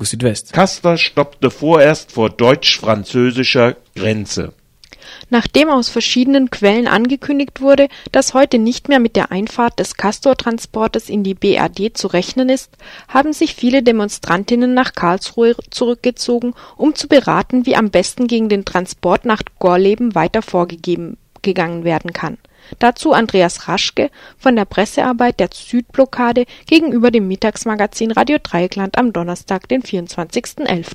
Fokus Südwest. Castor stoppte vorerst vor deutsch-französischer Grenze. Nachdem aus verschiedenen Quellen angekündigt wurde, dass heute nicht mehr mit der Einfahrt des Castor-Transportes in die BRD zu rechnen ist, haben sich viele Demonstrantinnen nach Karlsruhe zurückgezogen, um zu beraten, wie am besten gegen den Transport nach Gorleben weiter vorgegangen werden kann. Dazu Andreas Raschke von der Pressearbeit der Südblockade gegenüber dem Mittagsmagazin Radio Dreieckland am Donnerstag, den 24.11.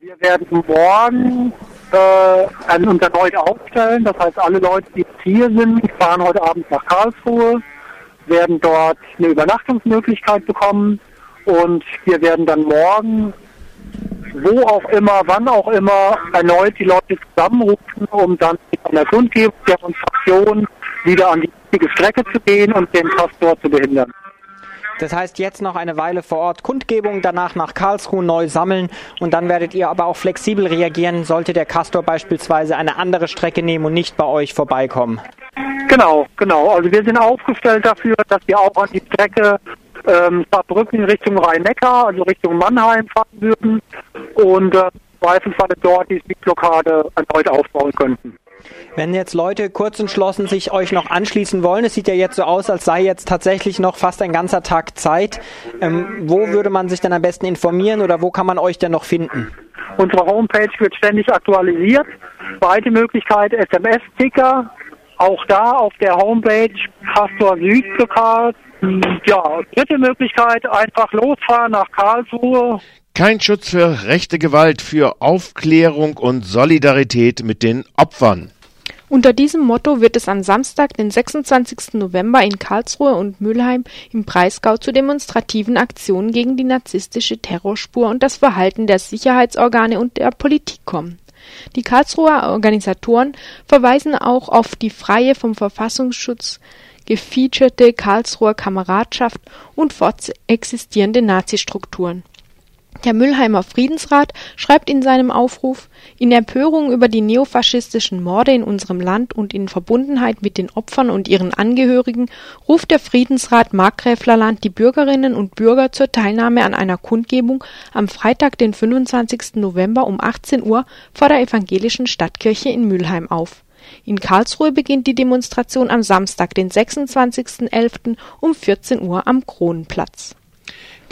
Wir werden morgen äh, uns erneut aufstellen. Das heißt, alle Leute, die jetzt hier sind, fahren heute Abend nach Karlsruhe, werden dort eine Übernachtungsmöglichkeit bekommen und wir werden dann morgen, wo auch immer, wann auch immer, erneut die Leute zusammenrufen, um dann an der Kundgebung, Demonstration wieder an die richtige Strecke zu gehen und den Pastor zu behindern. Das heißt, jetzt noch eine Weile vor Ort Kundgebung, danach nach Karlsruhe neu sammeln und dann werdet ihr aber auch flexibel reagieren, sollte der Castor beispielsweise eine andere Strecke nehmen und nicht bei euch vorbeikommen. Genau, genau. Also wir sind aufgestellt dafür, dass wir auch an die Strecke ähm, Saarbrücken Richtung Rhein-Neckar, also Richtung Mannheim fahren würden und äh, Zweifelsfalle dort die Sieglockade erneut aufbauen könnten. Wenn jetzt Leute kurz entschlossen sich euch noch anschließen wollen, es sieht ja jetzt so aus, als sei jetzt tatsächlich noch fast ein ganzer Tag Zeit. Ähm, wo würde man sich denn am besten informieren oder wo kann man euch denn noch finden? Unsere Homepage wird ständig aktualisiert. Zweite Möglichkeit SMS-Ticker. Auch da auf der Homepage Pastor Süd lokal. Ja, dritte Möglichkeit, einfach losfahren nach Karlsruhe. Kein Schutz für rechte Gewalt, für Aufklärung und Solidarität mit den Opfern. Unter diesem Motto wird es am Samstag, den 26. November in Karlsruhe und Mülheim im Breisgau zu demonstrativen Aktionen gegen die narzisstische Terrorspur und das Verhalten der Sicherheitsorgane und der Politik kommen. Die Karlsruher Organisatoren verweisen auch auf die freie vom Verfassungsschutz gefeaturete Karlsruher Kameradschaft und fortexistierende Nazistrukturen der Mülheimer Friedensrat schreibt in seinem Aufruf: „ In Empörung über die neofaschistischen Morde in unserem Land und in Verbundenheit mit den Opfern und ihren Angehörigen ruft der Friedensrat Markgräflerland die Bürgerinnen und Bürger zur Teilnahme an einer Kundgebung am Freitag, den 25. November um 18 Uhr vor der Evangelischen Stadtkirche in Mülheim auf. In Karlsruhe beginnt die Demonstration am Samstag, den 26.11. um 14 Uhr am Kronenplatz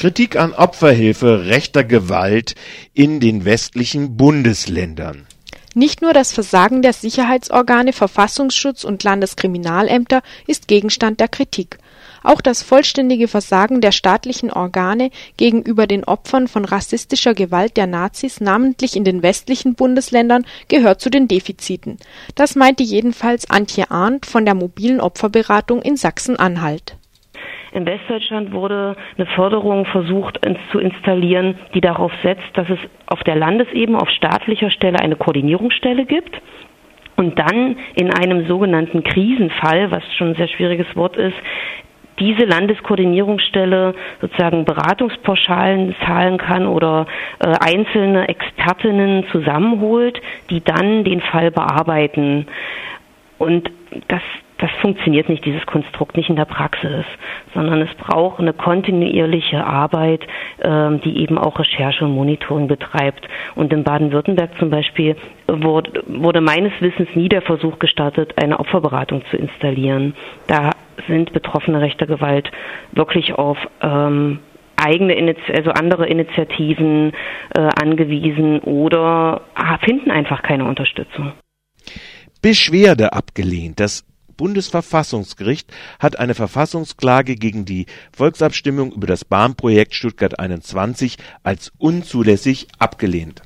Kritik an Opferhilfe rechter Gewalt in den westlichen Bundesländern. Nicht nur das Versagen der Sicherheitsorgane, Verfassungsschutz und Landeskriminalämter ist Gegenstand der Kritik. Auch das vollständige Versagen der staatlichen Organe gegenüber den Opfern von rassistischer Gewalt der Nazis, namentlich in den westlichen Bundesländern, gehört zu den Defiziten. Das meinte jedenfalls Antje Arndt von der mobilen Opferberatung in Sachsen-Anhalt. In Westdeutschland wurde eine Förderung versucht zu installieren, die darauf setzt, dass es auf der Landesebene, auf staatlicher Stelle eine Koordinierungsstelle gibt und dann in einem sogenannten Krisenfall, was schon ein sehr schwieriges Wort ist, diese Landeskoordinierungsstelle sozusagen Beratungspauschalen zahlen kann oder äh, einzelne Expertinnen zusammenholt, die dann den Fall bearbeiten. Und das das funktioniert nicht, dieses Konstrukt, nicht in der Praxis, sondern es braucht eine kontinuierliche Arbeit, ähm, die eben auch Recherche und Monitoring betreibt. Und in Baden-Württemberg zum Beispiel wurde, meines Wissens nie der Versuch gestartet, eine Opferberatung zu installieren. Da sind Betroffene rechter Gewalt wirklich auf ähm, eigene, also andere Initiativen äh, angewiesen oder finden einfach keine Unterstützung. Beschwerde abgelehnt. Das Bundesverfassungsgericht hat eine Verfassungsklage gegen die Volksabstimmung über das Bahnprojekt Stuttgart 21 als unzulässig abgelehnt.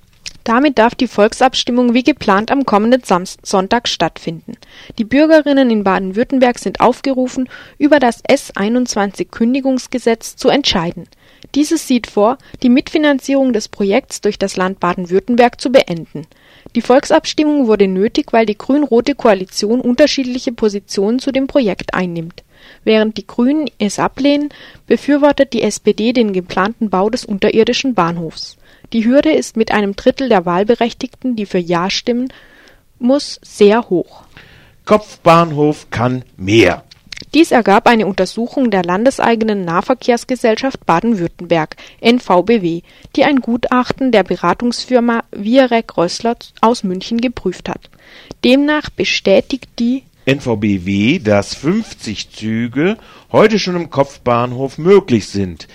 Damit darf die Volksabstimmung wie geplant am kommenden Sonntag stattfinden. Die Bürgerinnen in Baden-Württemberg sind aufgerufen, über das S21-Kündigungsgesetz zu entscheiden. Dieses sieht vor, die Mitfinanzierung des Projekts durch das Land Baden-Württemberg zu beenden. Die Volksabstimmung wurde nötig, weil die grün-rote Koalition unterschiedliche Positionen zu dem Projekt einnimmt. Während die Grünen es ablehnen, befürwortet die SPD den geplanten Bau des unterirdischen Bahnhofs. Die Hürde ist mit einem Drittel der Wahlberechtigten, die für Ja stimmen muss, sehr hoch. Kopfbahnhof kann mehr. Dies ergab eine Untersuchung der Landeseigenen Nahverkehrsgesellschaft Baden-Württemberg (NVBW), die ein Gutachten der Beratungsfirma Wiarek-Rössler aus München geprüft hat. Demnach bestätigt die NVBW, dass 50 Züge heute schon im Kopfbahnhof möglich sind.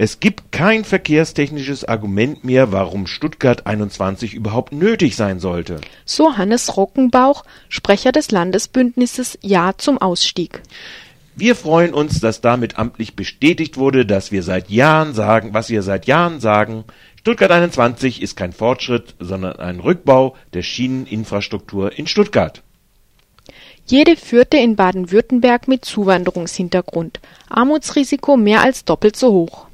Es gibt kein verkehrstechnisches Argument mehr, warum Stuttgart 21 überhaupt nötig sein sollte. So Hannes Rockenbauch, Sprecher des Landesbündnisses Ja zum Ausstieg. Wir freuen uns, dass damit amtlich bestätigt wurde, dass wir seit Jahren sagen, was wir seit Jahren sagen. Stuttgart 21 ist kein Fortschritt, sondern ein Rückbau der Schieneninfrastruktur in Stuttgart. Jede vierte in Baden-Württemberg mit Zuwanderungshintergrund. Armutsrisiko mehr als doppelt so hoch.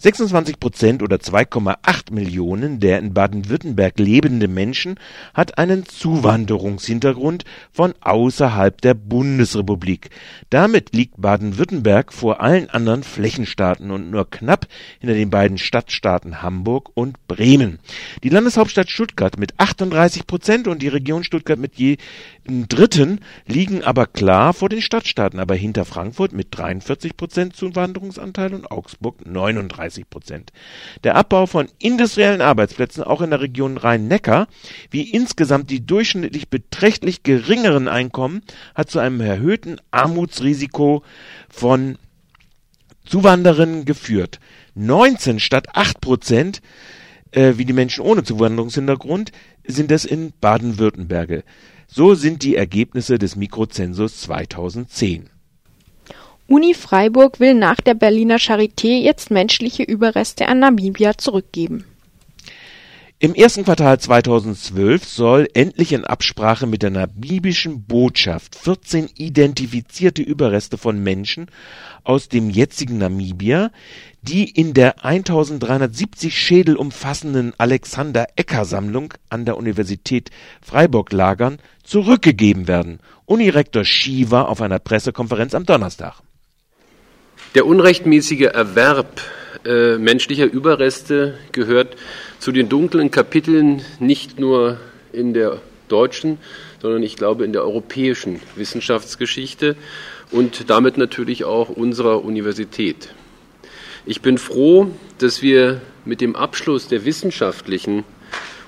26 Prozent oder 2,8 Millionen der in Baden-Württemberg lebenden Menschen hat einen Zuwanderungshintergrund von außerhalb der Bundesrepublik. Damit liegt Baden-Württemberg vor allen anderen Flächenstaaten und nur knapp hinter den beiden Stadtstaaten Hamburg und Bremen. Die Landeshauptstadt Stuttgart mit 38 Prozent und die Region Stuttgart mit je Dritten liegen aber klar vor den Stadtstaaten, aber hinter Frankfurt mit 43 Prozent Zuwanderungsanteil und Augsburg 39 30 Prozent. Der Abbau von industriellen Arbeitsplätzen auch in der Region Rhein-Neckar, wie insgesamt die durchschnittlich beträchtlich geringeren Einkommen, hat zu einem erhöhten Armutsrisiko von Zuwanderern geführt. 19 statt 8 Prozent, äh, wie die Menschen ohne Zuwanderungshintergrund, sind es in Baden-Württemberg. So sind die Ergebnisse des Mikrozensus 2010. Uni Freiburg will nach der Berliner Charité jetzt menschliche Überreste an Namibia zurückgeben. Im ersten Quartal 2012 soll endlich in Absprache mit der namibischen Botschaft 14 identifizierte Überreste von Menschen aus dem jetzigen Namibia, die in der 1370 Schädel umfassenden Alexander-Ecker-Sammlung an der Universität Freiburg lagern, zurückgegeben werden. Unirektor Shiva auf einer Pressekonferenz am Donnerstag. Der unrechtmäßige Erwerb äh, menschlicher Überreste gehört zu den dunklen Kapiteln nicht nur in der deutschen, sondern ich glaube in der europäischen Wissenschaftsgeschichte und damit natürlich auch unserer Universität. Ich bin froh, dass wir mit dem Abschluss der wissenschaftlichen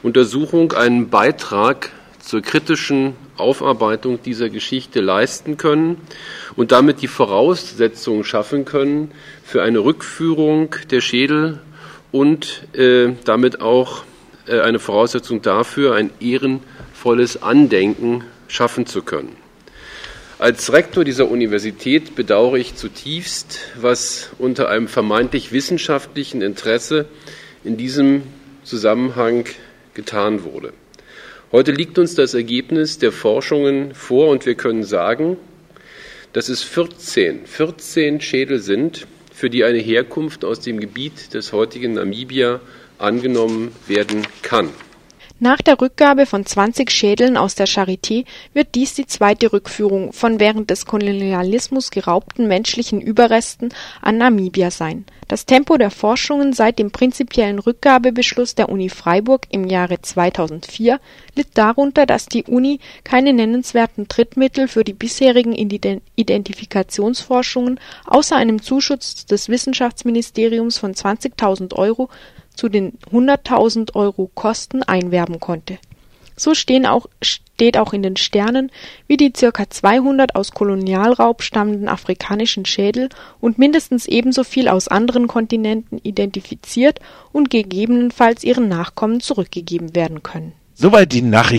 Untersuchung einen Beitrag zur kritischen Aufarbeitung dieser Geschichte leisten können und damit die Voraussetzungen schaffen können für eine Rückführung der Schädel und äh, damit auch äh, eine Voraussetzung dafür, ein ehrenvolles Andenken schaffen zu können. Als Rektor dieser Universität bedauere ich zutiefst, was unter einem vermeintlich wissenschaftlichen Interesse in diesem Zusammenhang getan wurde. Heute liegt uns das Ergebnis der Forschungen vor und wir können sagen, dass es 14, 14 Schädel sind, für die eine Herkunft aus dem Gebiet des heutigen Namibia angenommen werden kann. Nach der Rückgabe von 20 Schädeln aus der Charité wird dies die zweite Rückführung von während des Kolonialismus geraubten menschlichen Überresten an Namibia sein. Das Tempo der Forschungen seit dem prinzipiellen Rückgabebeschluss der Uni Freiburg im Jahre 2004 litt darunter, dass die Uni keine nennenswerten Drittmittel für die bisherigen Identifikationsforschungen außer einem Zuschuss des Wissenschaftsministeriums von 20.000 Euro zu den 100.000 Euro Kosten einwerben konnte. So stehen auch, steht auch in den Sternen, wie die ca. 200 aus Kolonialraub stammenden afrikanischen Schädel und mindestens ebenso viel aus anderen Kontinenten identifiziert und gegebenenfalls ihren Nachkommen zurückgegeben werden können. Soweit die Nachrichten